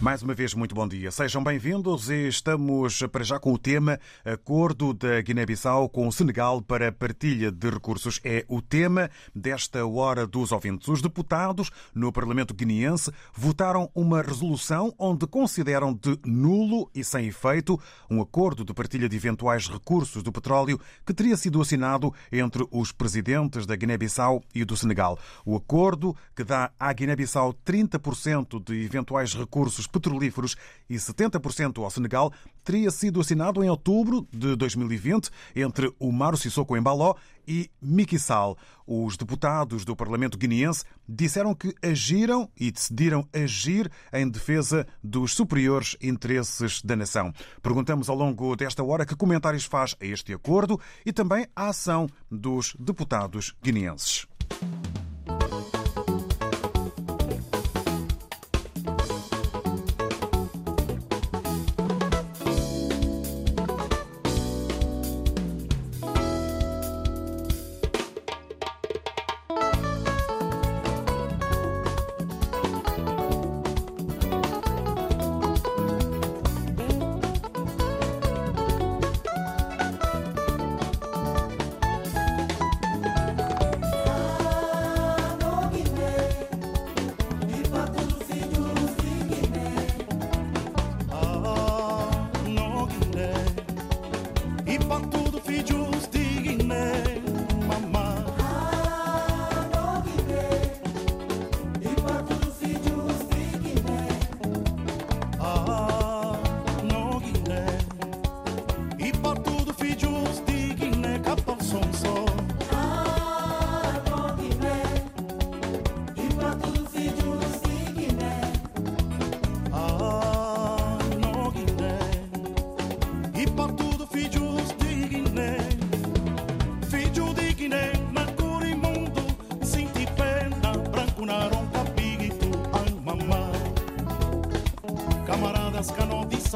Mais uma vez, muito bom dia. Sejam bem-vindos e estamos para já com o tema Acordo da Guiné-Bissau com o Senegal para partilha de recursos. É o tema desta hora dos ouvintes. Os deputados no Parlamento guineense votaram uma resolução onde consideram de nulo e sem efeito um acordo de partilha de eventuais recursos do petróleo que teria sido assinado entre os presidentes da Guiné-Bissau e do Senegal. O acordo que dá à Guiné-Bissau 30% de eventuais recursos petrolíferos e 70% ao Senegal, teria sido assinado em outubro de 2020 entre o Maro Sissoko Embaló e Macky Sall. Os deputados do Parlamento guineense disseram que agiram e decidiram agir em defesa dos superiores interesses da nação. Perguntamos ao longo desta hora que comentários faz a este acordo e também à ação dos deputados guineenses.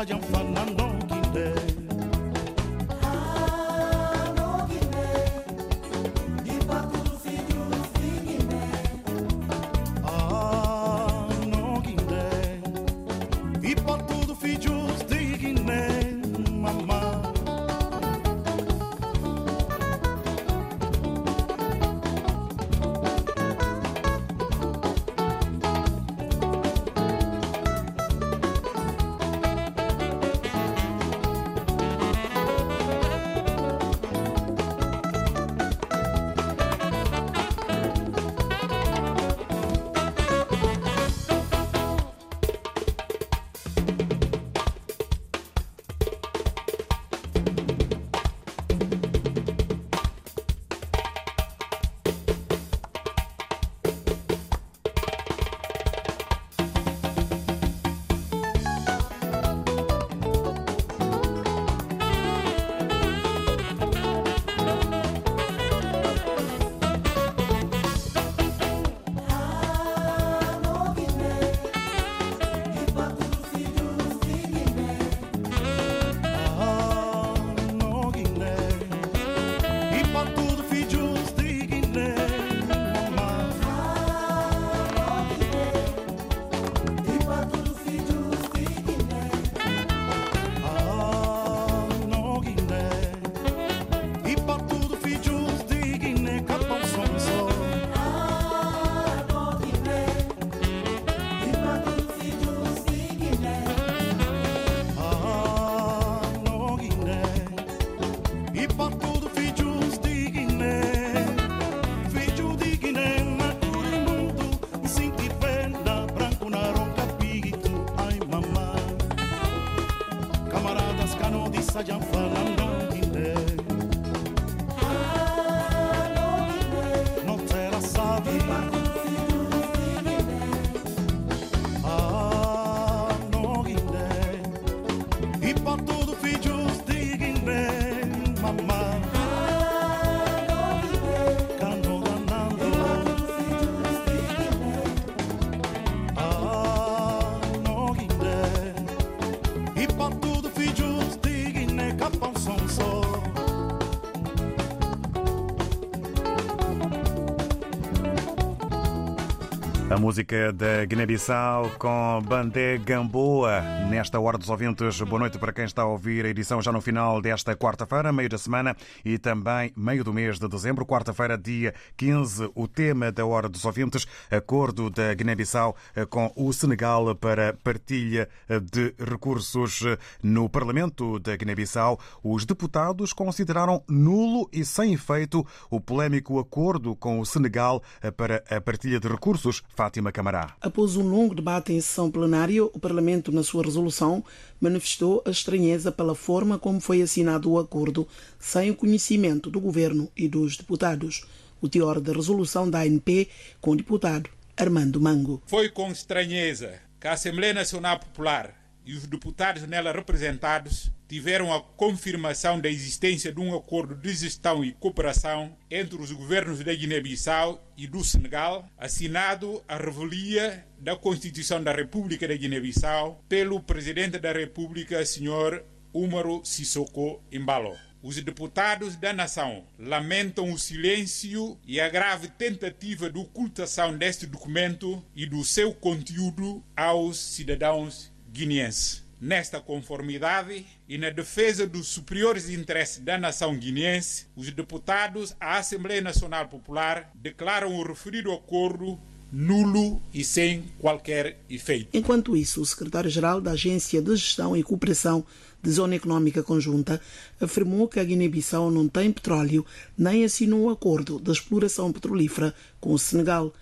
sayan Fernando Quintero. Música da Guiné-Bissau com Bandé Gamboa. Nesta hora dos ouvintes, boa noite para quem está a ouvir a edição já no final desta quarta-feira, meio da semana e também meio do mês de dezembro, quarta-feira, dia 15. O tema da hora dos ouvintes, acordo da Guiné-Bissau com o Senegal para partilha de recursos no Parlamento da Guiné-Bissau. Os deputados consideraram nulo e sem efeito o polémico acordo com o Senegal para a partilha de recursos. Fátima Camará. Após um longo debate em sessão plenária, o Parlamento, na sua resolução, manifestou a estranheza pela forma como foi assinado o acordo, sem o conhecimento do governo e dos deputados. O teor da resolução da ANP com o deputado Armando Mango. Foi com estranheza que a Assembleia Nacional Popular e os deputados nela representados tiveram a confirmação da existência de um acordo de gestão e cooperação entre os governos da Guiné-Bissau e do Senegal, assinado à revelia da Constituição da República da Guiné-Bissau pelo Presidente da República, Sr. Umaru Sissoko Embalo. Os deputados da nação lamentam o silêncio e a grave tentativa de ocultação deste documento e do seu conteúdo aos cidadãos guineenses. Nesta conformidade e na defesa dos superiores interesses da nação guineense, os deputados à Assembleia Nacional Popular declaram o referido acordo nulo e sem qualquer efeito. Enquanto isso, o secretário-geral da Agência de Gestão e Cooperação de Zona Económica Conjunta afirmou que a Guiné-Bissau não tem petróleo nem assinou um acordo de exploração petrolífera com o Senegal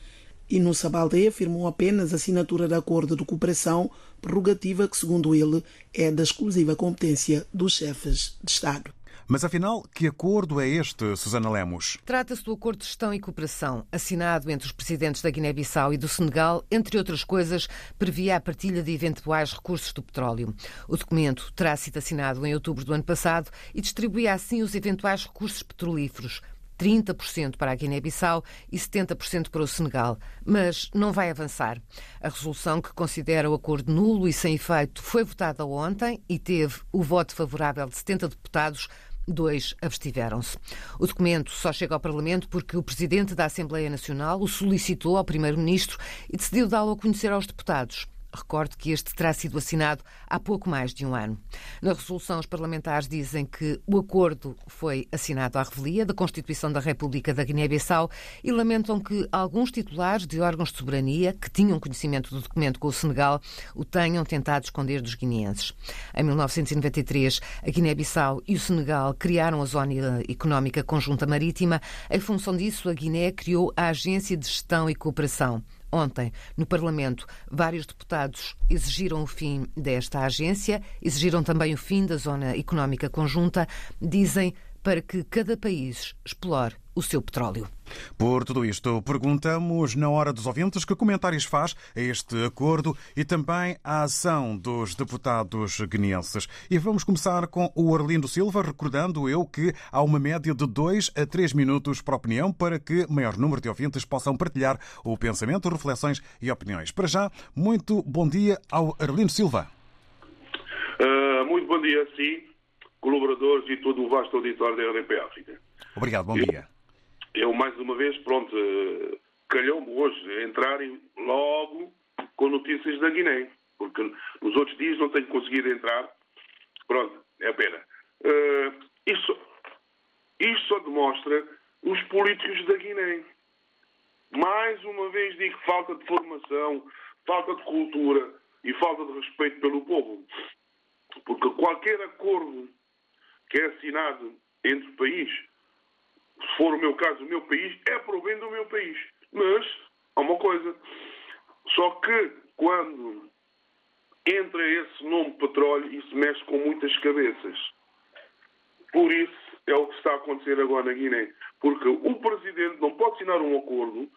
e no Sabalde afirmou apenas a assinatura de acordo de cooperação, prerrogativa que, segundo ele, é da exclusiva competência dos chefes de Estado. Mas afinal, que acordo é este, Susana Lemos? Trata-se do Acordo de Gestão e Cooperação, assinado entre os presidentes da Guiné-Bissau e do Senegal, entre outras coisas, previa a partilha de eventuais recursos do petróleo. O documento terá sido assinado em outubro do ano passado e distribuía assim os eventuais recursos petrolíferos 30% para a Guiné-Bissau e 70% para o Senegal, mas não vai avançar. A resolução que considera o acordo nulo e sem efeito foi votada ontem e teve o voto favorável de 70 deputados, dois abstiveram-se. O documento só chega ao Parlamento porque o Presidente da Assembleia Nacional o solicitou ao Primeiro-Ministro e decidiu dá-lo a conhecer aos deputados. Recordo que este terá sido assinado há pouco mais de um ano. Na resolução, os parlamentares dizem que o acordo foi assinado à revelia da Constituição da República da Guiné-Bissau e lamentam que alguns titulares de órgãos de soberania que tinham conhecimento do documento com o Senegal o tenham tentado esconder dos guineenses. Em 1993, a Guiné-Bissau e o Senegal criaram a Zona Económica Conjunta Marítima. Em função disso, a Guiné criou a Agência de Gestão e Cooperação. Ontem, no Parlamento, vários deputados exigiram o fim desta agência, exigiram também o fim da Zona Económica Conjunta, dizem para que cada país explore o seu petróleo. Por tudo isto, perguntamos na hora dos ouvintes que comentários faz a este acordo e também à ação dos deputados guineenses. E vamos começar com o Arlindo Silva, recordando eu que há uma média de dois a três minutos para opinião para que maior número de ouvintes possam partilhar o pensamento, reflexões e opiniões. Para já, muito bom dia ao Arlindo Silva. Uh, muito bom dia, sim, colaboradores e todo o vasto auditório da RDP África. Obrigado, bom dia eu mais uma vez, pronto, eh, calhou-me hoje entrarem logo com notícias da Guiné, porque nos outros dias não tenho conseguido entrar. Pronto, é a pena. Uh, isto, isto só demonstra os políticos da Guiné. Mais uma vez digo falta de formação, falta de cultura e falta de respeito pelo povo. Porque qualquer acordo que é assinado entre países se for o meu caso, o meu país, é para o bem do meu país. Mas, há uma coisa. Só que quando entra esse nome petróleo se mexe com muitas cabeças. Por isso é o que está a acontecer agora na Guiné. Porque o presidente não pode assinar um acordo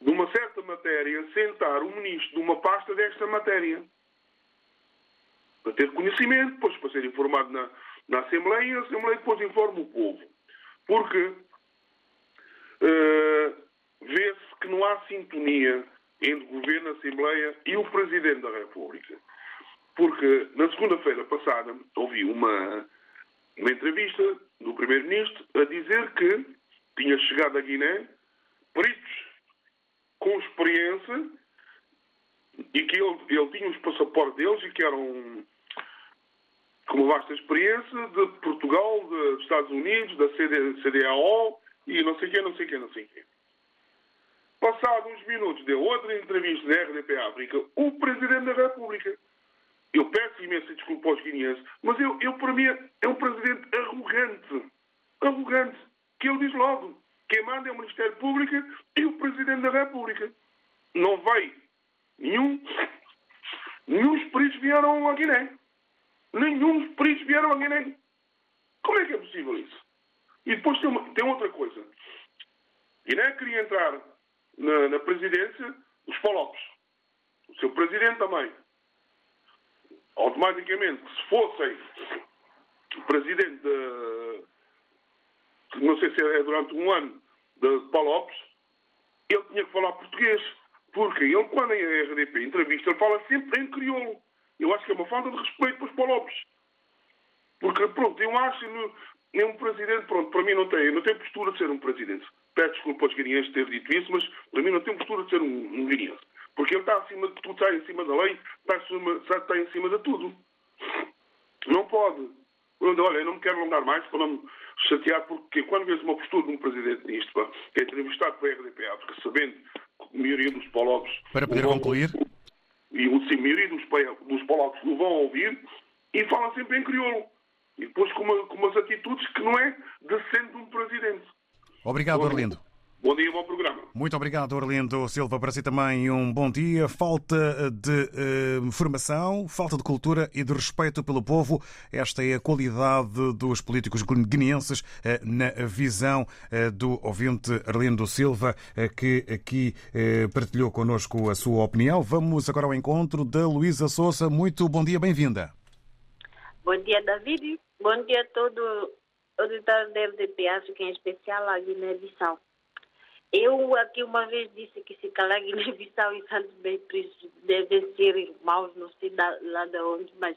de uma certa matéria, sentar o ministro de uma pasta desta matéria. Para ter conhecimento, depois para ser informado na, na Assembleia e a Assembleia depois informa o povo. Porque uh, vê-se que não há sintonia entre o Governo, a Assembleia e o Presidente da República. Porque na segunda-feira passada ouvi uma, uma entrevista do Primeiro-Ministro a dizer que tinha chegado a Guiné peritos com experiência e que ele, ele tinha os passaportes deles e que eram com uma vasta experiência de Portugal, dos Estados Unidos, da CD, CDAO e não sei o quê, não sei o quê, não sei o quê. Passados uns minutos, deu outra entrevista na RDP África, o Presidente da República. Eu peço imensa desculpa aos guineenses, mas eu, eu, para mim, é um Presidente arrogante. Arrogante. Que ele diz logo. Quem manda é o Ministério Público e o Presidente da República. Não vai nenhum. Nenhum peritos vieram a Guiné. Nenhum peritos vieram a Guiné. Como é que é possível isso? E depois tem, uma, tem outra coisa. Guiné queria entrar na, na presidência os Polopes. O seu presidente também. Automaticamente, se fossem presidente de, não sei se é durante um ano, de Palopes, ele tinha que falar português. Porque ele, quando em RDP entrevista, ele fala sempre em crioulo. Eu acho que é uma falta de respeito para os Palopes. Porque, pronto, eu acho que um presidente, pronto, para mim não tem, não tem postura de ser um presidente. Peço desculpa aos guineenses ter dito isso, mas para mim não tem postura de ser um, um guineense. Porque ele está acima de tudo, está em cima da lei, está, acima, está em cima de tudo. Não pode. Olha, eu não me quero alongar mais para não me chatear, porque quando vês uma postura de um presidente nisto, que é entrevistado pela RDP África, sabendo que a maioria dos pologos... Para poder concluir? E a maioria dos, dos pologos o vão ouvir, e falam sempre em crioulo. E depois com, uma, com umas atitudes que não é decente de um presidente. Obrigado, Orlindo. Bom dia, bom programa. Muito obrigado, Orlindo Silva. Para si também um bom dia. Falta de eh, formação, falta de cultura e de respeito pelo povo. Esta é a qualidade dos políticos guineenses eh, na visão eh, do ouvinte Orlindo Silva, eh, que aqui eh, partilhou connosco a sua opinião. Vamos agora ao encontro da Luísa Souza. Muito bom dia, bem-vinda. Bom dia, David. Bom dia a todo auditor da RDP África, em especial a Guiné-Bissau. Eu aqui uma vez disse que se calar Guiné-Bissau e Santos Bem devem ser irmãos, não sei da, lá de onde, mas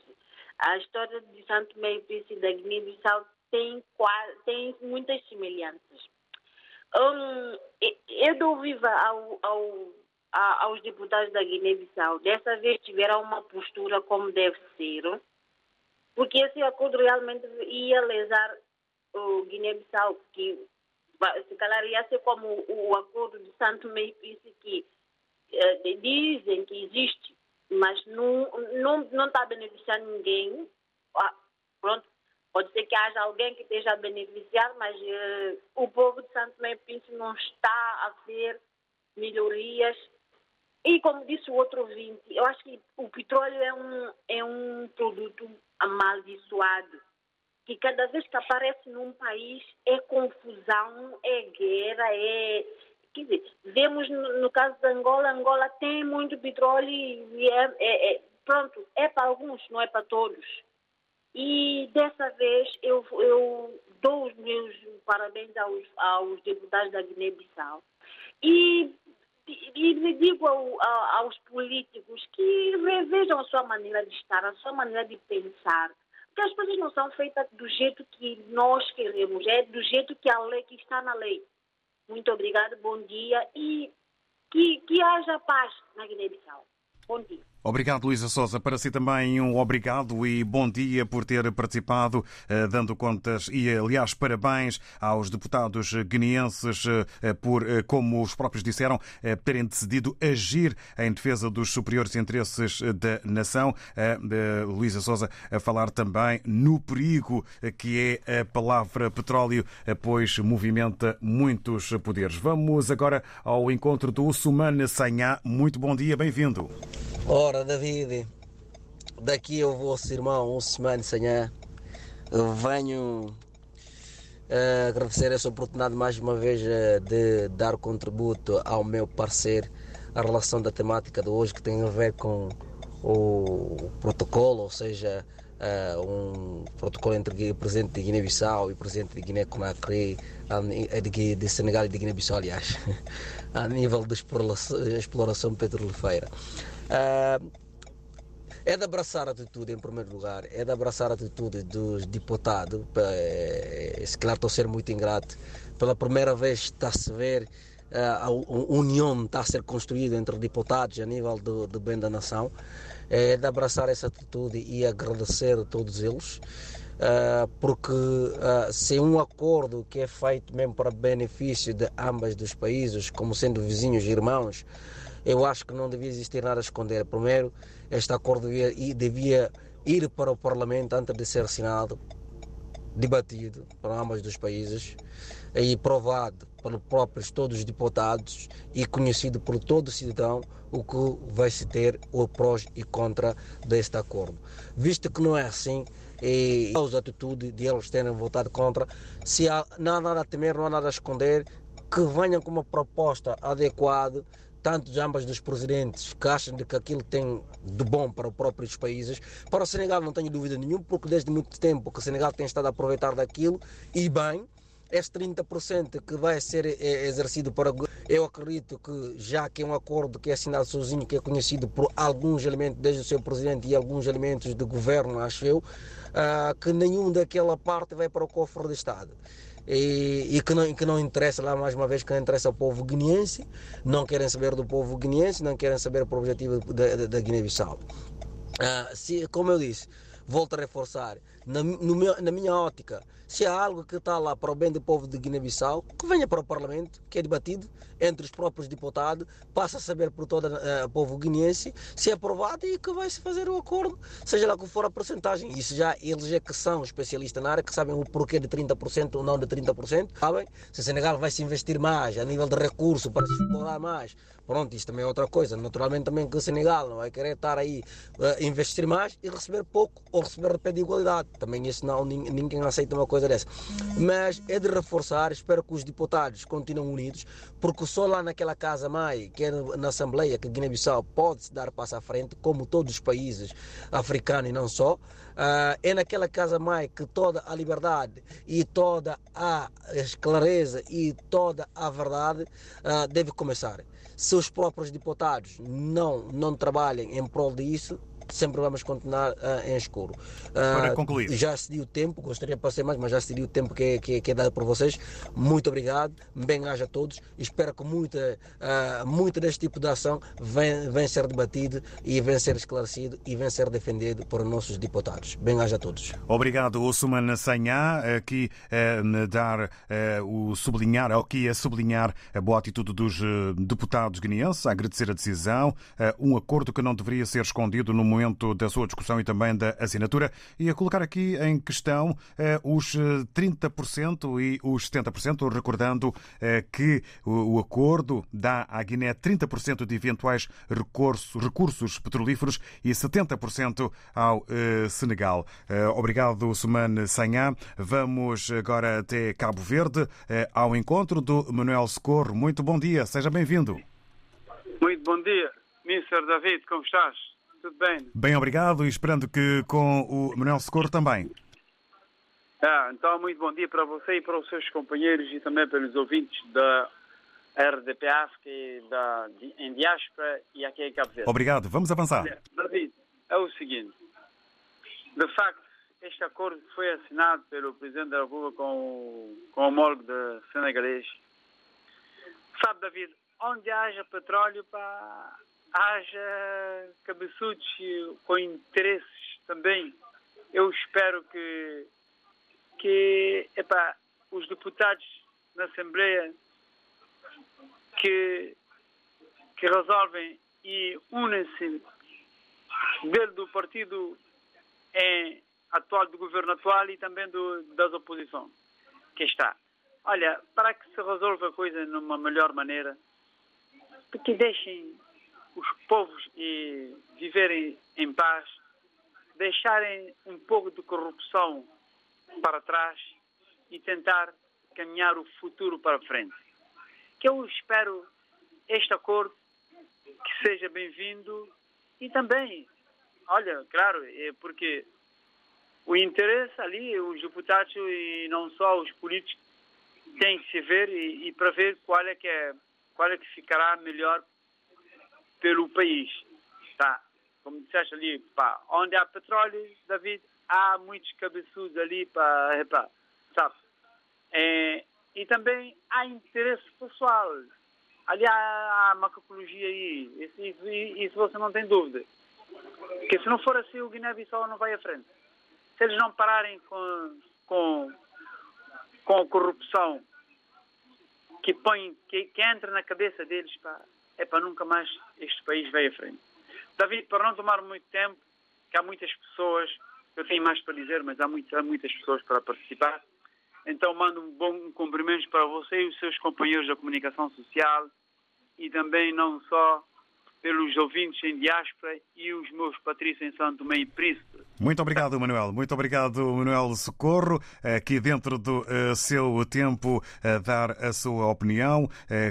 a história de Santo Príncipe e da Guiné-Bissau tem, tem muitas semelhanças. Um, eu dou viva ao, ao, aos deputados da Guiné-Bissau. Dessa vez tiveram uma postura como deve ser, porque esse acordo realmente ia lesar o Guiné-Bissau, que se calhar ia ser como o, acordo de Santo Meio Príncipe que eh, dizem que existe, mas não, não, não está beneficiando ninguém. Ah, pronto, pode ser que haja alguém que esteja a beneficiar, mas eh, o povo de Santo Meio Príncipe não está a ver melhorias. E como disse o outro ouvinte, eu acho que o petróleo é um, é um produto amaldiçoado que cada vez que aparece num país é confusão, é guerra, é. Quer dizer, vemos no, no caso de Angola, Angola tem muito petróleo e é, é, é, pronto, é para alguns, não é para todos. E dessa vez eu, eu dou os meus parabéns aos, aos deputados da Guiné-Bissau e, e, digo ao, aos políticos que revejam a sua maneira de estar, a sua maneira de pensar porque as coisas não são feitas do jeito que nós queremos, é do jeito que a lei que está na lei. Muito obrigada, bom dia e que, que haja paz na Guiné-Bissau. Bom dia. Obrigado, Luísa Souza. Para si também um obrigado e bom dia por ter participado, eh, dando contas e, aliás, parabéns aos deputados guineenses eh, por, eh, como os próprios disseram, terem decidido agir em defesa dos superiores interesses da nação. Luísa Souza a falar também no perigo que é a palavra petróleo, pois movimenta muitos poderes. Vamos agora ao encontro do Sumana Sanhá. Muito bom dia, bem-vindo. Ora, David, daqui eu vou ser irmão, um semana Sanhã. Venho uh, agradecer essa oportunidade mais uma vez uh, de dar contributo ao meu parecer a relação da temática de hoje que tem a ver com o protocolo, ou seja, uh, um protocolo entre o presidente de Guiné-Bissau e o presidente de Guiné-Conakry, de, Senegal e de Guiné-Bissau, aliás, a nível de exploração, exploração petrolífera. Uh, é de abraçar a atitude, em primeiro lugar, é de abraçar a atitude dos deputados. É, se calhar estou a ser muito ingrato. Pela primeira vez está-se a ver a união está a ser construída entre deputados a nível do, do bem da nação. É de abraçar essa atitude e agradecer a todos eles. Uh, porque se um acordo que é feito mesmo para benefício de ambos dos países, como sendo vizinhos e irmãos, eu acho que não devia existir nada a esconder. Primeiro, este acordo devia, devia ir para o Parlamento antes de ser assinado, debatido para ambos dos países e provado pelos próprios todos os deputados e conhecido por todo cidadão o que vai se ter o prós e contra deste acordo. Visto que não é assim, e a atitude de eles terem votado contra, se há, não há nada a temer, não há nada a esconder, que venham com uma proposta adequada tanto de ambas dos presidentes que acham de que aquilo tem de bom para os próprios países. Para o Senegal não tenho dúvida nenhuma, porque desde muito tempo que o Senegal tem estado a aproveitar daquilo e bem. Esse 30% que vai ser eh, exercido para. Eu acredito que, já que é um acordo que é assinado sozinho, que é conhecido por alguns elementos, desde o seu presidente e alguns elementos do governo, acho eu, uh, que nenhum daquela parte vai para o cofre do Estado e, e, que, não, que não interessa lá mais uma vez que não interessa ao povo guineense, não querem saber do povo guineense, não querem saber o objetivo da, Guiné-Bissau. Ah, se, como eu disse, volto a reforçar, na, meu, na minha ótica, se há algo que está lá para o bem do povo de Guiné-Bissau, que venha para o Parlamento, que é debatido entre os próprios deputados, passa a saber por todo uh, o povo guineense, se é aprovado e que vai-se fazer o acordo, seja lá qual for a porcentagem. Isso já eles é que são especialistas na área, que sabem o porquê de 30% ou não de 30%, sabem? Se o Senegal vai se investir mais a nível de recurso para se explorar mais, pronto, isso também é outra coisa. Naturalmente também que o Senegal não vai querer estar aí uh, investir mais e receber pouco ou receber de igualdade. Também isso não, ninguém aceita uma coisa dessa. Mas é de reforçar, espero que os deputados continuem unidos, porque só lá naquela casa mãe, que é na Assembleia, que Guiné-Bissau pode se dar passo à frente, como todos os países africanos e não só. Uh, é naquela casa mãe que toda a liberdade e toda a clareza e toda a verdade uh, deve começar. Se os próprios deputados não, não trabalhem em prol disso, sempre vamos continuar uh, em escuro. Uh, Para concluir. Já se o tempo, gostaria de passar mais, mas já se o tempo que, que, que, é dado por vocês. Muito obrigado, bem-aja a todos. Espero que muita, uh, muita deste tipo de ação venha, venha ser debatido e venha ser esclarecido e venha ser defendido por nossos deputados. Bem-aja a todos. Obrigado, Osman Sanhá, aqui uh, dar o sublinhar, aqui a sublinhar a boa atitude dos deputados guineenses, a agradecer a decisão, um acordo que não deveria ser escondido no momento momento da sua discussão e também da assinatura, e a colocar aqui em questão eh, os 30% eh, e os 70%, recordando eh, que o acordo dá à Guiné 30% de eventuais recursos, petrolíferos e 70% ao Senegal. Obrigado, Suman Sanhá. Vamos agora até Cabo Verde ao encontro do Manuel Socorro. Muito bom dia, seja bem-vindo. Muito bom dia, Mr. David, como estás? Tudo bem? Bem, obrigado e esperando que com o Manuel Socorro também. Ah, então, muito bom dia para você e para os seus companheiros e também para os ouvintes da RDP África da, em diáspora e aqui em Cabo Verde. Obrigado. Vamos avançar. David, é o seguinte. De facto, este acordo foi assinado pelo Presidente da República com, o, com o homólogo de senegalês. Sabe, David, onde haja petróleo, para haja cabeçudos com interesses também. Eu espero que, que epá, os deputados na Assembleia que, que resolvem e unem-se dele do partido em, atual, do governo atual e também do, das oposições que está. Olha, para que se resolva a coisa numa melhor maneira, que deixem os povos e viverem em paz, deixarem um pouco de corrupção para trás e tentar caminhar o futuro para frente. Que eu espero este acordo que seja bem-vindo e também, olha, claro, é porque o interesse ali, os deputados e não só os políticos têm que se ver e, e para ver qual é que é, qual é que ficará melhor pelo país. Tá? Como disseste ali, pá, onde há petróleo, David, há muitos cabeçudos ali para, sabe? É, e também há interesse pessoal. Ali há, há macacologia aí. Isso, isso, isso, você não tem dúvida. Porque se não for assim, o Guiné-Bissau não vai à frente. Se eles não pararem com, com, com a corrupção que põe, que, que entra na cabeça deles, pá, é para nunca mais este país vai à frente. David, para não tomar muito tempo, que há muitas pessoas, eu tenho mais para dizer, mas há, há muitas pessoas para participar. Então mando um bom cumprimento para você e os seus companheiros da comunicação social e também não só pelos ouvintes em diáspora e os meus patrícios em Santo Tomé e Príncipe. Muito obrigado, Manuel. Muito obrigado, Manuel Socorro, aqui dentro do uh, seu tempo a dar a sua opinião uh,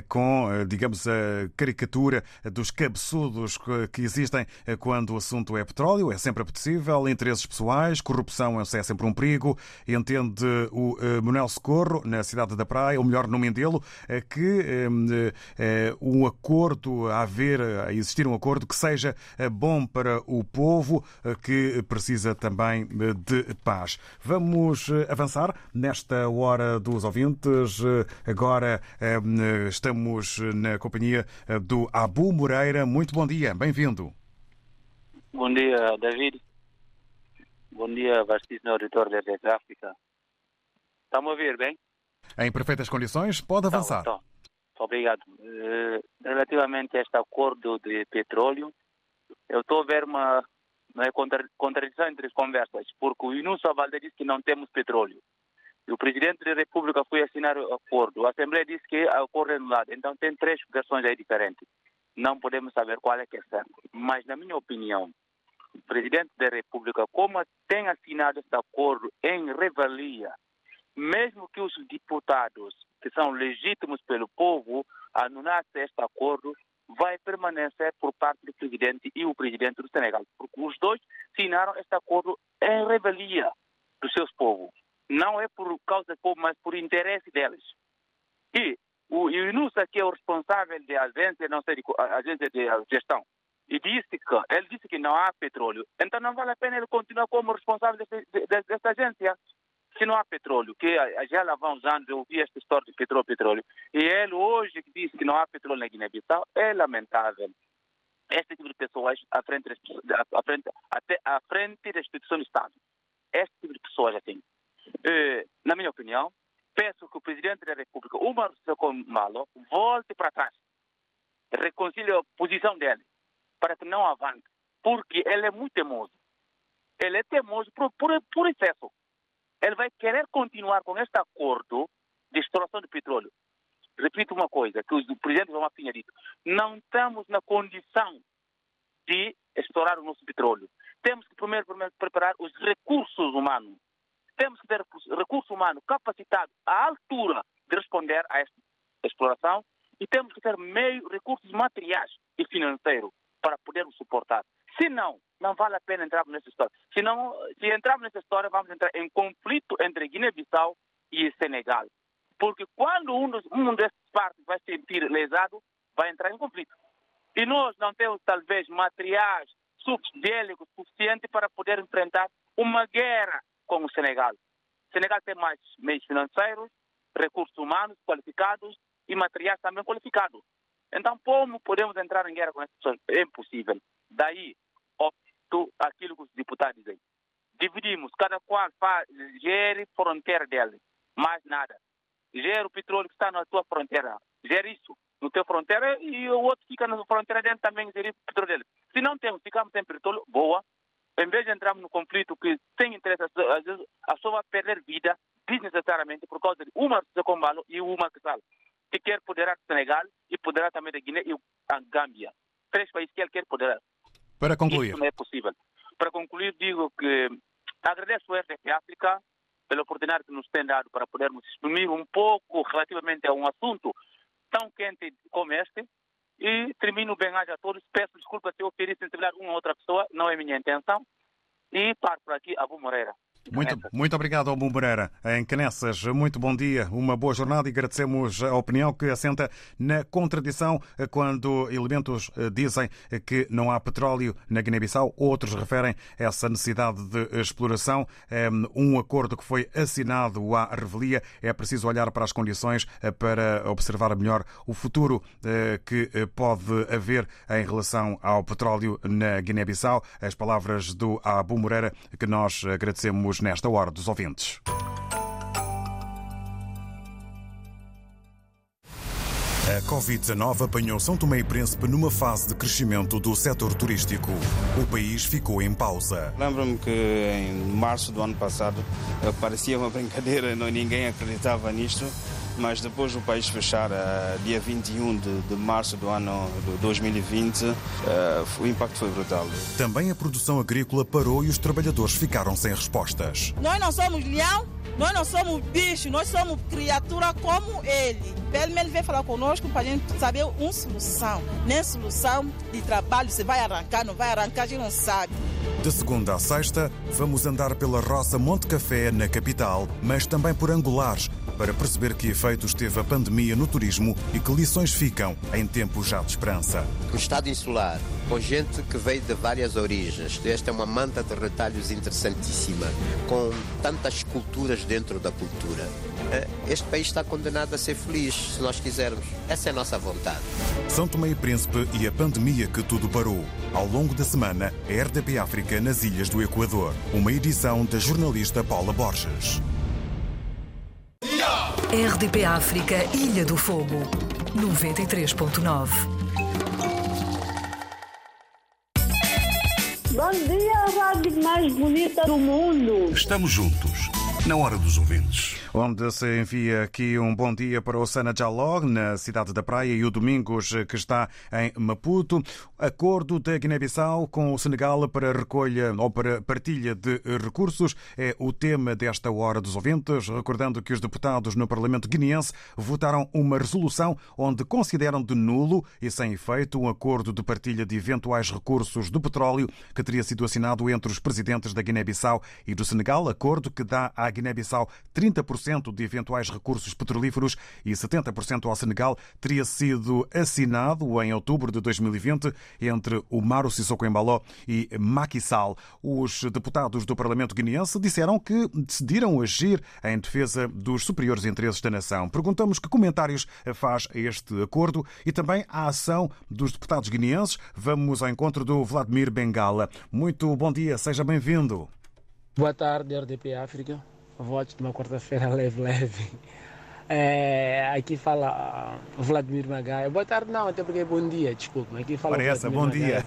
com, uh, digamos, a caricatura dos cabeçudos que existem quando o assunto é petróleo. É sempre apetecível, interesses pessoais, corrupção é sempre um perigo. Entende o Manuel Socorro, na cidade da Praia, ou melhor, no Mendelo, que um acordo a haver, a existir um acordo que seja bom para o povo, que precisa precisa também de paz. Vamos eh, avançar nesta hora dos ouvintes. Eh, agora eh, estamos na companhia do Abu Moreira. Muito bom dia, bem-vindo. Bom dia, David. Bom dia, vastíssimo auditor da Rede África. Estamos a ver, bem? Em perfeitas condições, pode então, avançar. Então, então. Obrigado. Relativamente a este acordo de petróleo, eu estou a ver uma não é contradição entre as conversas, porque o Inúcio Valde disse que não temos petróleo. E o presidente da República foi assinar o acordo. A Assembleia disse que o acordo é anulado. Então tem três versões aí diferentes. Não podemos saber qual é que é certo. Mas, na minha opinião, o presidente da República, como tem assinado este acordo em revelia, mesmo que os deputados, que são legítimos pelo povo, anulassem este acordo, vai permanecer por parte do presidente e o presidente do Senegal, porque os dois assinaram este acordo em revelia dos seus povos. Não é por causa do povo, mas por interesse deles. E o Inusa, que é o responsável da agência, não sei, agência de gestão, e disse que ele disse que não há petróleo. Então não vale a pena ele continuar como responsável dessa agência se não há petróleo, que já lá vão anos eu ouvi esta história de petróleo, petróleo, e ele hoje que diz que não há petróleo na Guiné-Bissau, é lamentável. Este tipo de pessoas à frente, à frente, até à frente da instituição do Estado. Este tipo de pessoas assim. E, na minha opinião, peço que o Presidente da República, Umar Malo, volte para trás, reconcilie a posição dele, para que não avance, porque ele é muito teimoso. Ele é teimoso por, por, por excesso ele vai querer continuar com este acordo de exploração de petróleo. Repito uma coisa, que o presidente João Pinha disse, não estamos na condição de explorar o nosso petróleo. Temos que primeiro, primeiro preparar os recursos humanos. Temos que ter recurso humano capacitado à altura de responder a esta exploração e temos que ter meio recursos materiais e financeiros para podermos suportar. Se não, não vale a pena entrar nessa história. Se, não, se entrarmos nessa história, vamos entrar em conflito entre Guiné-Bissau e Senegal. Porque quando um, dos, um desses partes vai se sentir lesado, vai entrar em conflito. E nós não temos, talvez, materiais suficientes para poder enfrentar uma guerra com o Senegal. O Senegal tem mais meios financeiros, recursos humanos qualificados e materiais também qualificados. Então, como podemos entrar em guerra com essas pessoas? É impossível. Daí, opto aquilo que os deputados dizem. Dividimos, cada qual faz, gere fronteira dele, mais nada. Gere o petróleo que está na tua fronteira, gere isso na tua fronteira e o outro fica na fronteira dele também gere o petróleo dele. Se não temos, ficamos sem petróleo, boa. Em vez de entrarmos no conflito que tem interesse, às vezes a pessoa vai perder vida desnecessariamente por causa de uma Combalo e uma Casal, que quer poderar Senegal e poderá também da Guiné e a Gâmbia. Três países que ele quer poderar. Para concluir. Isso não é possível. para concluir, digo que agradeço o RDP África pela oportunidade que nos tem dado para podermos exprimir um pouco relativamente a um assunto tão quente como este. E termino bem a todos. Peço desculpa se eu feri sensibilidade uma ou outra pessoa, não é minha intenção. E paro por aqui, Abu Moreira. Muito, muito obrigado, Albu Moreira. Em Canessas, muito bom dia, uma boa jornada e agradecemos a opinião que assenta na contradição quando elementos eh, dizem que não há petróleo na Guiné-Bissau, outros referem essa necessidade de exploração. Um acordo que foi assinado à revelia. É preciso olhar para as condições eh, para observar melhor o futuro eh, que pode haver em relação ao petróleo na Guiné-Bissau. As palavras do Abu Moreira que nós agradecemos nesta hora dos ouvintes. A Covid-19 apanhou São Tomé e Príncipe numa fase de crescimento do setor turístico. O país ficou em pausa. Lembro-me que em março do ano passado parecia uma brincadeira, não, ninguém acreditava nisto mas depois do país fechar, uh, dia 21 de, de, março do ano de 2020, uh, o impacto foi brutal. Também a produção agrícola parou e os trabalhadores ficaram sem respostas. Nós não somos leão, nós não somos bicho, nós somos criatura como ele. Pelo menos vem falar conosco para a gente saber uma solução. Nem solução de trabalho, se vai arrancar, não vai arrancar, a gente não sabe. De segunda a sexta, vamos andar pela roça Monte Café, na capital, mas também por Angulares, para perceber que efeitos teve a pandemia no turismo e que lições ficam em tempos já de esperança. O estado insular, com gente que veio de várias origens, esta é uma manta de retalhos interessantíssima, com tantas culturas dentro da cultura. Eh, este país está condenado a ser feliz, se nós quisermos. Essa é a nossa vontade. São Tomé e Príncipe e a pandemia que tudo parou. Ao longo da semana, a RDP África nas Ilhas do Equador. Uma edição da jornalista Paula Borges. RDP África, Ilha do Fogo, 93.9. Bom dia, rádio mais bonita do mundo. Estamos juntos, na hora dos ouvintes onde se envia aqui um bom dia para o Sana Jaló, na cidade da Praia, e o Domingos, que está em Maputo. Acordo da Guiné-Bissau com o Senegal para recolha ou para partilha de recursos é o tema desta hora dos ouvintes. Recordando que os deputados no Parlamento guineense votaram uma resolução onde consideram de nulo e sem efeito um acordo de partilha de eventuais recursos do petróleo que teria sido assinado entre os presidentes da Guiné-Bissau e do Senegal. Acordo que dá à Guiné-Bissau 30% 30% de eventuais recursos petrolíferos e 70% ao Senegal teria sido assinado em outubro de 2020 entre o Maro Sissoko Embaló e Macky Sall. Os deputados do Parlamento guineense disseram que decidiram agir em defesa dos superiores interesses da nação. Perguntamos que comentários faz este acordo e também a ação dos deputados guineenses. Vamos ao encontro do Vladimir Bengala. Muito bom dia, seja bem-vindo. Boa tarde, RDP África votos de uma quarta-feira leve-leve. É, aqui fala uh, Vladimir Magaia. Boa tarde, não, até porque é bom dia, desculpa. Aqui fala Parece, bom dia.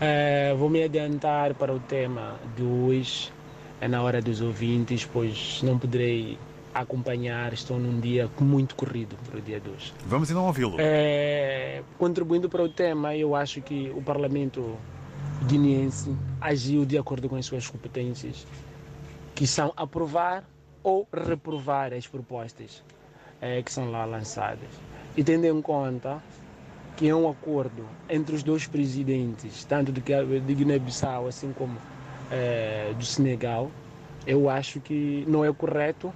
É, vou me adiantar para o tema de hoje, é na hora dos ouvintes, pois não poderei acompanhar, estou num dia muito corrido para o dia de hoje. Vamos então ouvi-lo. É, contribuindo para o tema, eu acho que o Parlamento guineense agiu de acordo com as suas competências que são aprovar ou reprovar as propostas é, que são lá lançadas. E tendo em conta que é um acordo entre os dois presidentes, tanto de, Guiné-Bissau assim como é, do Senegal, eu acho que não é correto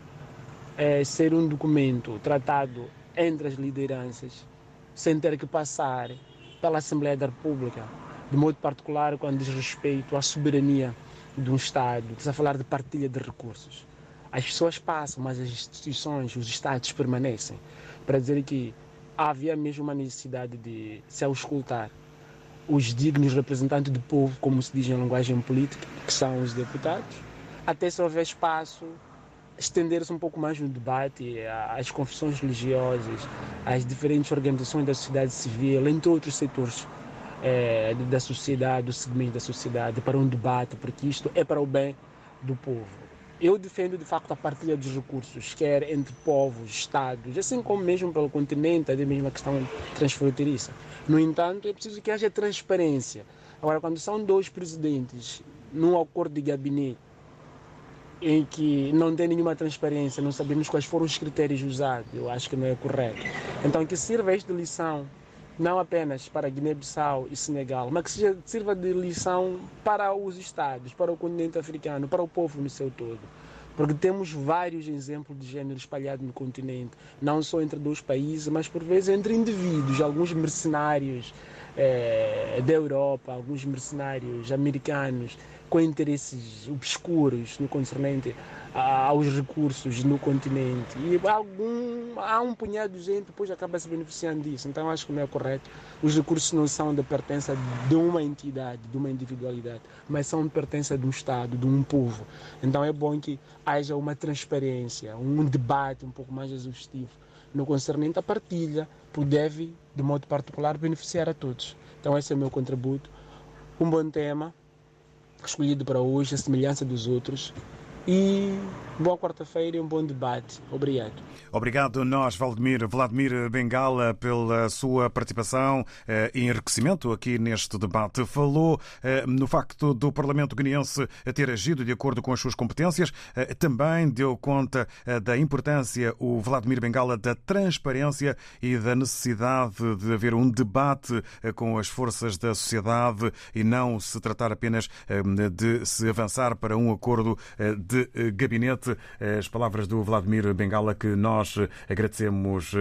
é, ser um documento tratado entre as lideranças sem ter que passar pela Assembleia da República, de modo particular quando diz respeito à soberania de um Estado, está a falar de partilha de recursos. As pessoas passam, mas as instituições, os Estados permanecem. Para dizer que havia mesmo uma necessidade de se auscultar os dignos representantes do povo, como se diz em linguagem política, que são os deputados, até se houver espaço, estender-se um pouco mais no debate, as confissões religiosas, as diferentes organizações da sociedade civil, entre outros setores é, da sociedade, do segmento da sociedade, para um debate, porque isto é para o bem do povo. Eu defendo de facto a partilha dos recursos, quer entre povos, estados, assim como mesmo pelo continente, a questão transfronteiriça. No entanto, é preciso que haja transparência. Agora, quando são dois presidentes num acordo de gabinete em que não tem nenhuma transparência, não sabemos quais foram os critérios usados, eu acho que não é correto. Então, que sirva esta lição não apenas para Guiné-Bissau e Senegal, mas que seja, sirva de lição para os Estados, para o continente africano, para o povo no seu todo. Porque temos vários exemplos de gênero espalhados no continente, não só entre dois países, mas por vezes entre indivíduos, alguns mercenários eh, da Europa, alguns mercenários americanos com interesses obscuros no concernente aos recursos no continente. E algum, há um punhado de gente depois acaba se beneficiando disso. Então acho que não é correto. Os recursos não são de pertença de uma entidade, de uma individualidade, mas são de pertença de um Estado, de um povo. Então é bom que haja uma transparência, um debate um pouco mais exaustivo no concernente a partilha, deve, de modo particular, beneficiar a todos. Então esse é o meu contributo. Um bom tema, escolhido para hoje, a semelhança dos outros. E boa quarta-feira e um bom debate. Obrigado. Obrigado nós, Vladimir, Vladimir Bengala, pela sua participação eh, e enriquecimento aqui neste debate. Falou eh, no facto do Parlamento guineense ter agido de acordo com as suas competências. Eh, também deu conta da importância, o Vladimir Bengala, da transparência e da necessidade de haver um debate com as forças da sociedade e não se tratar apenas de se avançar para um acordo de gabinete. As palavras do Vladimir Bengala que nós agradecemos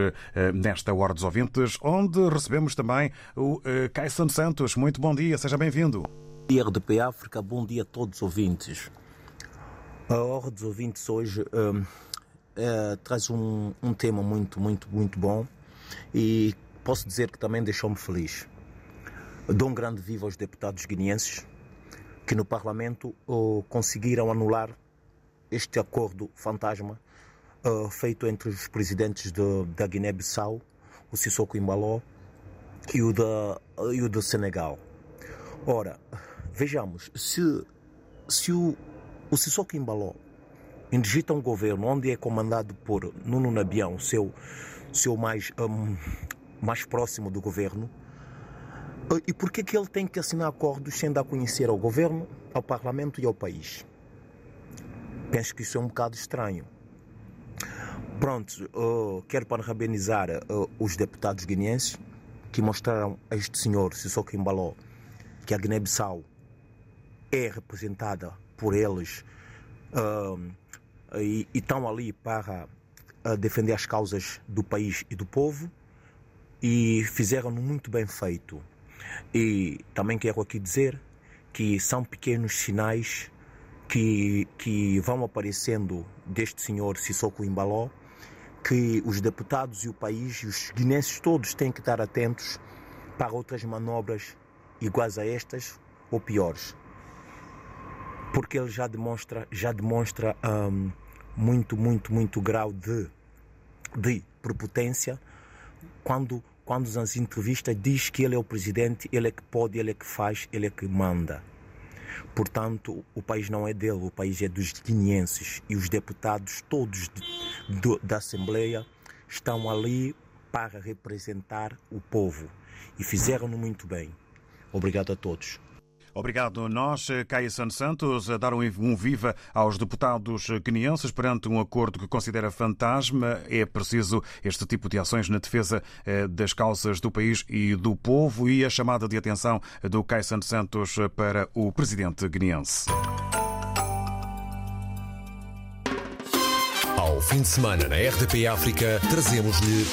nesta Hora dos Ouvintes, onde recebemos também o Caisson Santos. Muito bom dia, seja bem-vindo. Bom dia, RDP África, bom dia a todos os ouvintes. A Hora dos Ouvintes hoje é, traz um, um tema muito, muito, muito bom e posso dizer que também deixou-me feliz. Dou um grande vivo aos deputados guineenses que no Parlamento conseguiram anular este acordo fantasma uh, feito entre os presidentes de, da Guiné-Bissau, o Sissoko Embaló e o da e o do Senegal. Ora, vejamos, se, se o, o Sissoko Embaló indigita um governo onde é comandado por Nuno Nabião, seu, seu mais, um, mais próximo do governo, e por que, que ele tem que assinar acordos sem dar a conhecer ao governo, ao parlamento e ao país? Penso que isso é um bocado estranho. Pronto, uh, quero parabenizar uh, os deputados guineenses que mostraram a este senhor, Sissoko Embaló, que a Guiné-Bissau é representada por eles uh, e, e estão ali para defender as causas do país e do povo e fizeram-no muito bem feito. E também quero aqui dizer que são pequenos sinais que, que vão aparecendo deste senhor Sissoko Embaló, que os deputados e o país e os guinenses todos têm que estar atentos para outras manobras iguais a estas ou piores. Porque ele já demonstra, já demonstra um, muito, muito, muito grau de, de prepotência quando, quando nas entrevistas diz que ele é o presidente, ele é que pode, ele é que faz, ele é que manda. Portanto, o país não é dele, o país é dos guineenses e os deputados todos de, de, da Assembleia estão ali para representar o povo e fizeram-no muito bem. Obrigado a todos. Obrigado. Nós, Caia Santos, a dar um viva aos deputados guineenses perante um acordo que considera fantasma. É preciso este tipo de ações na defesa das causas do país e do povo e a chamada de atenção do Caia Santos para o presidente guineense. Ao fim de semana na RDP África, trazemos-lhe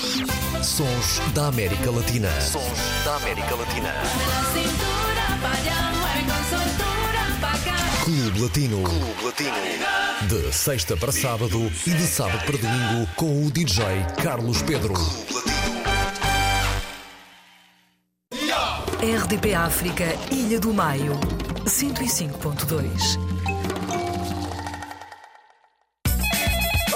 Sons da América Latina. Sons da América Latina. Clube Latino. Clube Latino. De sexta para sábado e de sábado para domingo com o DJ Carlos Pedro. RDP África, Ilha do Maio, 105.2.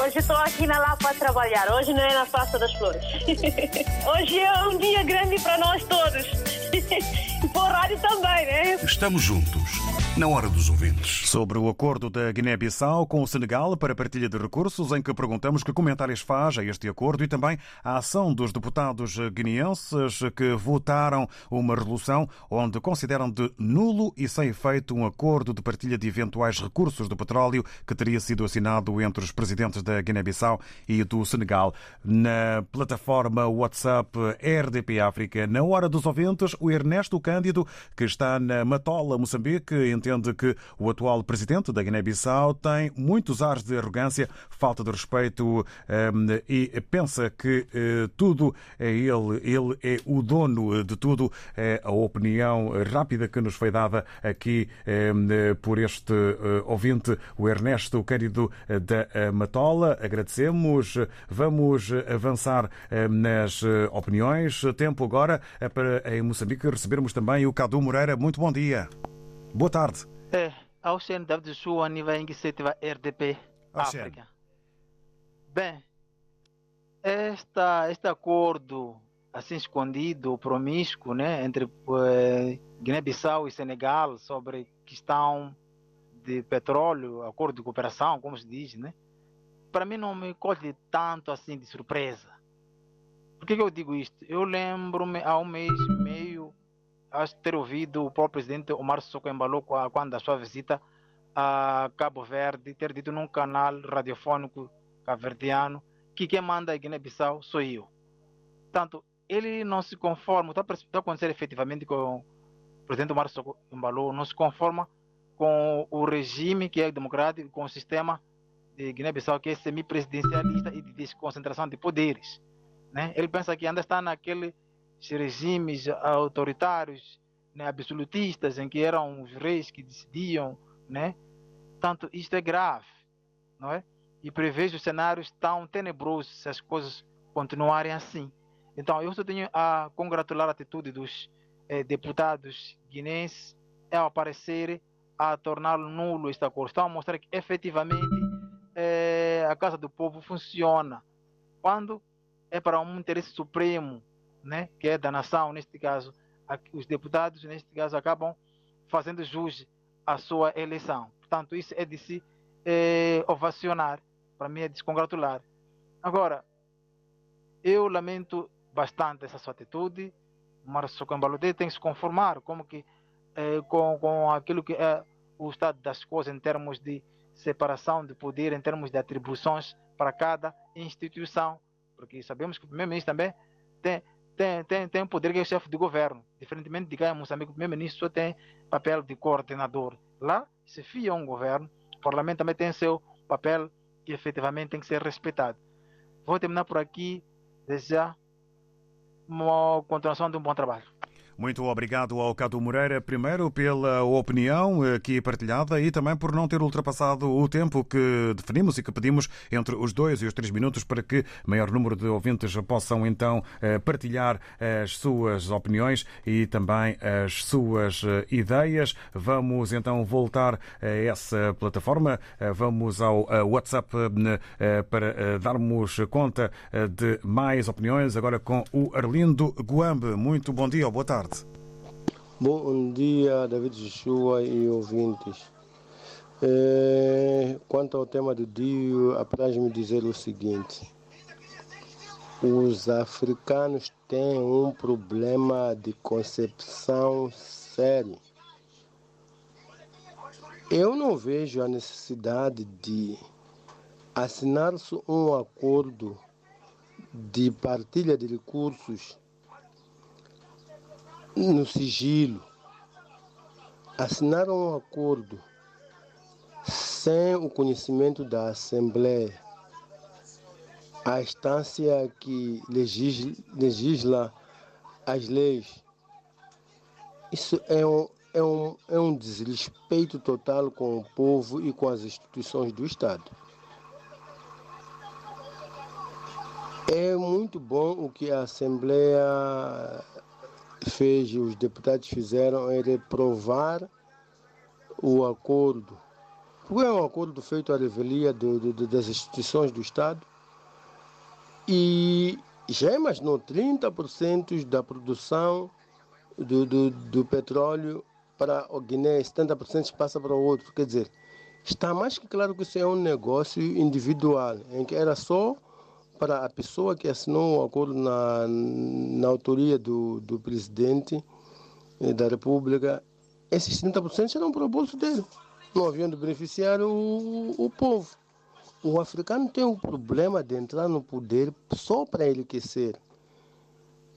Hoje estou aqui na Lapa a trabalhar. Hoje não é na Praça das Flores. Hoje é um dia grande para nós todos. E para o rádio também, né? Estamos juntos na hora dos ouvintes. Sobre o acordo da Guiné-Bissau com o Senegal para partilha de recursos, em que perguntamos que comentários faz a este acordo e também a ação dos deputados guineenses que votaram uma resolução onde consideram de nulo e sem efeito um acordo de partilha de eventuais recursos do petróleo que teria sido assinado entre os presidentes da Guiné-Bissau e do Senegal. Na plataforma WhatsApp RDP África, na hora dos ouvintes, o Ernesto Cândido, que está na Matola, Moçambique, entende que o atual presidente da Guiné-Bissau tem muitos ares de arrogância, falta de respeito ehm, e pensa que eh, tudo é ele, ele é o dono de tudo. É a opinião rápida que nos foi dada aqui ehm, por este eh, ouvinte, o Ernesto Cândido da Matola. Agradecemos. Vamos avançar ehm, nas eh, opiniões. Tempo agora para em Moçambique recebermos também o Cadu Moreira. Muito bom dia. Boa tarde. É, ao Shen David Shua, nível iniciativa RDP África. Bem, esta, este acordo assim escondido, promíscuo, né, entre uh, Guiné-Bissau e Senegal sobre questão de petróleo, acordo de cooperação, como se diz, né, para mim não me colhe tanto assim de surpresa. Por que, que eu digo isto? Eu lembro-me há um mês e meio acho ter ouvido o próprio presidente Omar Sissoko Embalo quando a sua visita a Cabo Verde, ter dito num canal radiofônico caverdiano que quem manda a Guiné-Bissau sou eu. Portanto, ele não se conforma, está a acontecer efetivamente com o presidente Omar Sissoko Embalo, não se conforma com o regime que é democrático, com o sistema de Guiné-Bissau que é semipresidencialista e de desconcentração de poderes. Né? Ele pensa que ainda está naquele regimes autoritários, né, absolutistas, em que eram os reis que decidiam, né? Tanto isto é grave, não é? E prevejo cenários tão tenebrosos se as coisas continuarem assim. Então, eu só tenho a congratular a atitude dos eh, deputados guinenses ao aparecer a tornar nulo este acordo. Estão a mostrar que efetivamente eh, a Casa do Povo funciona quando é para um interesse supremo né, que é da nação, neste caso, os deputados, neste caso, acabam fazendo jus à sua eleição. Portanto, isso é de se é, ovacionar, para mim é de se congratular. Agora, eu lamento bastante essa sua atitude. O Márcio Cambalode tem que se conformar como que, é, com, com aquilo que é o estado das coisas em termos de separação de poder, em termos de atribuições para cada instituição, porque sabemos que o primeiro-ministro também tem, tem, tem, tem poder que é chefe de governo. Diferentemente de cá em Moçambique, o primeiro-ministro só tem papel de coordenador. Lá se fia um governo, o parlamento também tem seu papel que efetivamente tem que ser respeitado. Vou terminar por aqui, desejar uma continuação de um bom trabalho. Muito obrigado ao Cadu Moreira, primeiro pela opinião aqui partilhada e também por não ter ultrapassado o tempo que definimos e que pedimos entre os dois e os três minutos para que maior número de ouvintes possam então eh, partilhar as suas opiniões e também as suas eh, ideias. Vamos então voltar a essa plataforma. Eh, vamos ao WhatsApp para darmos conta de mais opiniões, agora com o Arlindo Guambe. Muito bom dia ou boa tarde. Bom dia, David Joshua e ouvintes. É, quanto ao tema do dia, apraz-me dizer o seguinte: os africanos têm um problema de concepção sério. Eu não vejo a necessidade de assinar-se um acordo de partilha de recursos no sigilo, assinaram um acordo sem o conhecimento da Assembleia, a instância que legisla, legisla as leis. Isso é um, é, um, é um desrespeito total com o povo e com as instituições do Estado. É muito bom o que a Assembleia fez, os deputados fizeram é reprovar o acordo. Porque é um acordo feito à revelia do, do, das instituições do Estado e já imaginou 30% da produção do, do, do petróleo para o Guiné, 70% passa para o outro. Quer dizer, está mais que claro que isso é um negócio individual, em que era só para a pessoa que assinou o acordo na, na autoria do, do presidente eh, da República, esses 30% serão para o bolso dele, não haviam de beneficiar o, o povo. O africano tem um problema de entrar no poder só para enriquecer.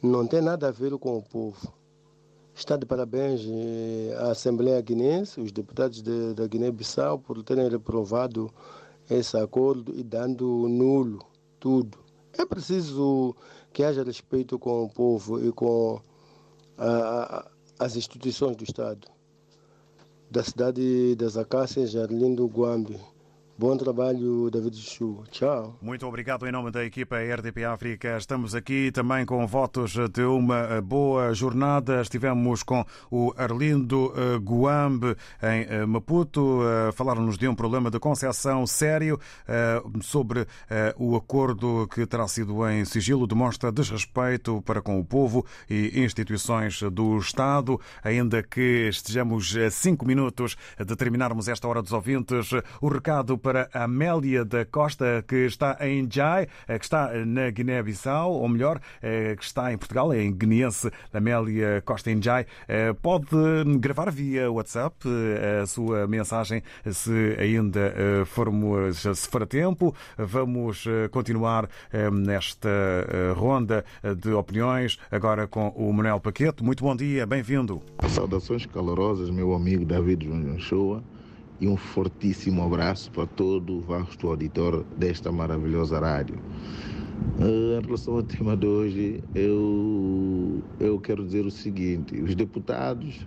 Não tem nada a ver com o povo. Está de parabéns eh, à Assembleia Guinense, os deputados de, da Guiné-Bissau, por terem reprovado esse acordo e dando nulo tudo. É preciso que haja respeito com o povo e com a, as instituições do Estado. Da cidade das Acácias, Arlindo Guambi. Bom trabalho, David Chu. Tchau. Muito obrigado em nome da equipa RDP África. Estamos aqui também com votos de uma boa jornada. Estivemos com o Arlindo eh, Guambe em eh, Maputo. Eh, falaram-nos de um problema de concessão sério sobre o acordo que terá sido em sigilo. Demonstra desrespeito para com o povo e instituições do Estado. Ainda que estejamos a cinco minutos de terminarmos esta hora dos ouvintes, o recado para para Amélia da Costa, que está em Jai, eh, que está na Guiné-Bissau, ou melhor, eh, que está em Portugal, é em guineense, Amélia Costa em Jai. Eh, pode gravar via WhatsApp a sua mensagem, se ainda formos, se for a tempo. Vamos continuar nesta ronda de opiniões, agora com o Manuel Paquete. Muito bom dia, bem-vindo. Saudações calorosas, meu amigo David João Shoa e um fortíssimo abraço para todo o vasto auditor desta maravilhosa rádio. Eh, em relação ao tema de hoje, eu, eu quero dizer o seguinte: os deputados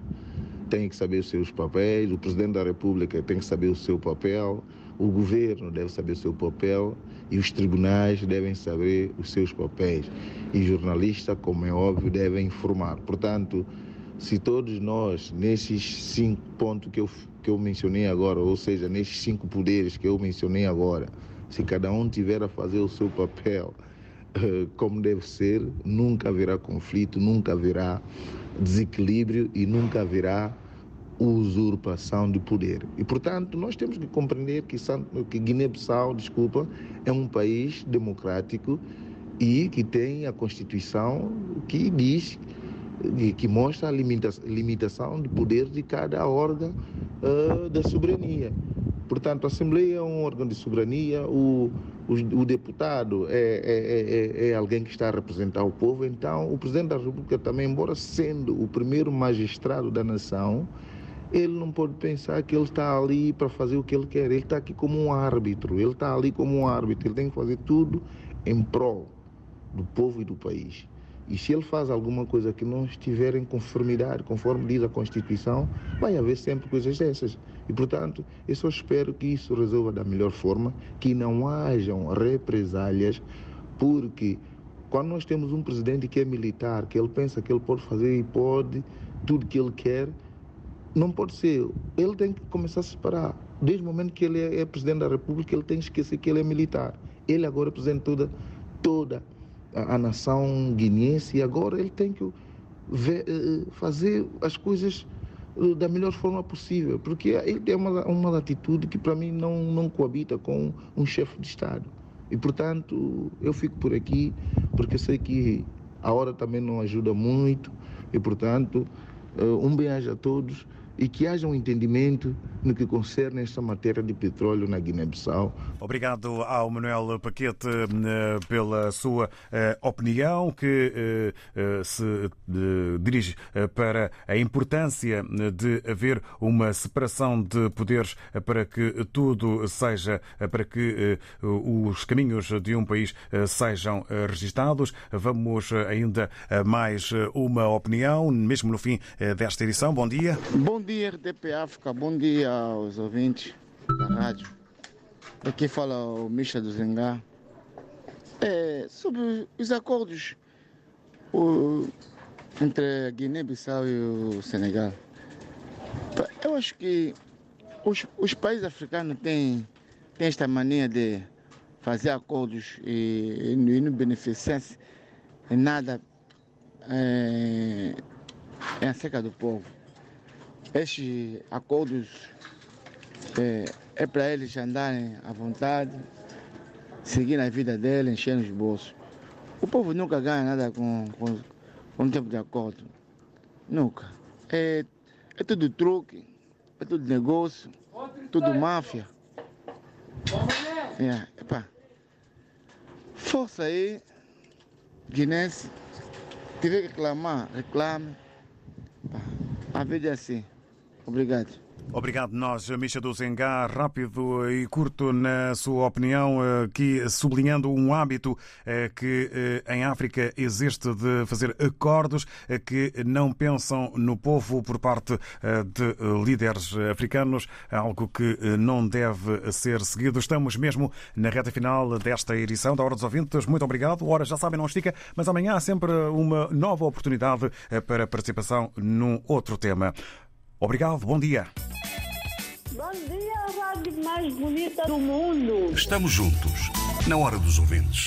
têm que saber os seus papéis, o presidente da República tem que saber o seu papel, o governo deve saber o seu papel e os tribunais devem saber os seus papéis. E jornalistas, como é óbvio, devem informar. Portanto, se todos nós, nesses cinco pontos que eu, que eu mencionei agora, ou seja, nesses cinco poderes que eu mencionei agora, se cada um tiver a fazer o seu papel uh, como deve ser, nunca haverá conflito, nunca haverá desequilíbrio e nunca haverá usurpação de poder. E, portanto, nós temos que compreender que, que Guiné-Bissau, desculpa, é um país democrático e que tem a Constituição que diz que mostra a limitação de poder de cada órgão uh, da soberania. Portanto, a Assembleia é um órgão de soberania, o, o, o deputado é, é, é, é, alguém que está a representar o povo, então o Presidente da República também, embora sendo o primeiro magistrado da nação, ele não pode pensar que ele está ali para fazer o que ele quer, ele está aqui como um árbitro, ele está ali como um árbitro, ele tem que fazer tudo em prol do povo e do país. E se ele faz alguma coisa que não estiver em conformidade, conforme diz a Constituição, vai haver sempre coisas dessas. E, portanto, eu só espero que isso resolva da melhor forma, que não hajam represálias, porque quando nós temos um presidente que é militar, que ele pensa que ele pode fazer e pode tudo que ele quer, não pode ser. Ele tem que começar a separar. Desde o momento que ele é presidente da República, ele tem que esquecer que ele é militar. Ele agora representa toda, toda a, nação guineense e agora ele tem que ver, eh, fazer as coisas eh, da melhor forma possível, porque ele tem uma, uma atitude que para mim não, não coabita com um chefe de Estado. E portanto eu fico por aqui, porque sei que a hora também não ajuda muito, e portanto eh, um bem-aja a todos e que haja um entendimento no que concerne esta matéria de petróleo na Guiné-Bissau. Obrigado ao Manuel Paquete eh, pela sua eh, opinião, que eh, se dirige para a importância de haver uma separação de poderes para que tudo seja, para que os caminhos de um país sejam registados. Vamos ainda a mais uma opinião, mesmo no fim desta edição. Bom dia. Bom dia, RDP África. Bom dia aos ouvintes da rádio. Aqui fala o Misha do Zengá. É, sobre os acordos o, entre a Guiné-Bissau e o Senegal. Eu acho que os, os países africanos têm, têm esta mania de fazer acordos e, e não beneficiar-se em nada é, em acerca do povo. Estes acordos é, é para eles andarem à vontade, seguir a vida deles, encher os bolsos. O povo nunca ganha nada com, com, com um tempo de acordo. Nunca. É, é tudo truque, é tudo negócio, tudo máfia. É, epá. Força aí, guinense. Tiver que reclamar, reclame. A vida é assim. Obrigado. Obrigado, nós, Misha do Zengá, rápido e curto na sua opinião, aqui sublinhando um hábito eh, que eh, em África existe de fazer acordos eh, que não pensam no povo por parte de líderes africanos, algo que não deve ser seguido. Estamos mesmo na reta final desta edição da Hora dos Ouvintes. Muito obrigado. Hora já sabem, não estica, mas amanhã há sempre uma nova oportunidade para participação num outro tema. Obrigado, bom dia. Bom dia, a rádio mais bonita do mundo. Estamos juntos, na hora dos ouvintes.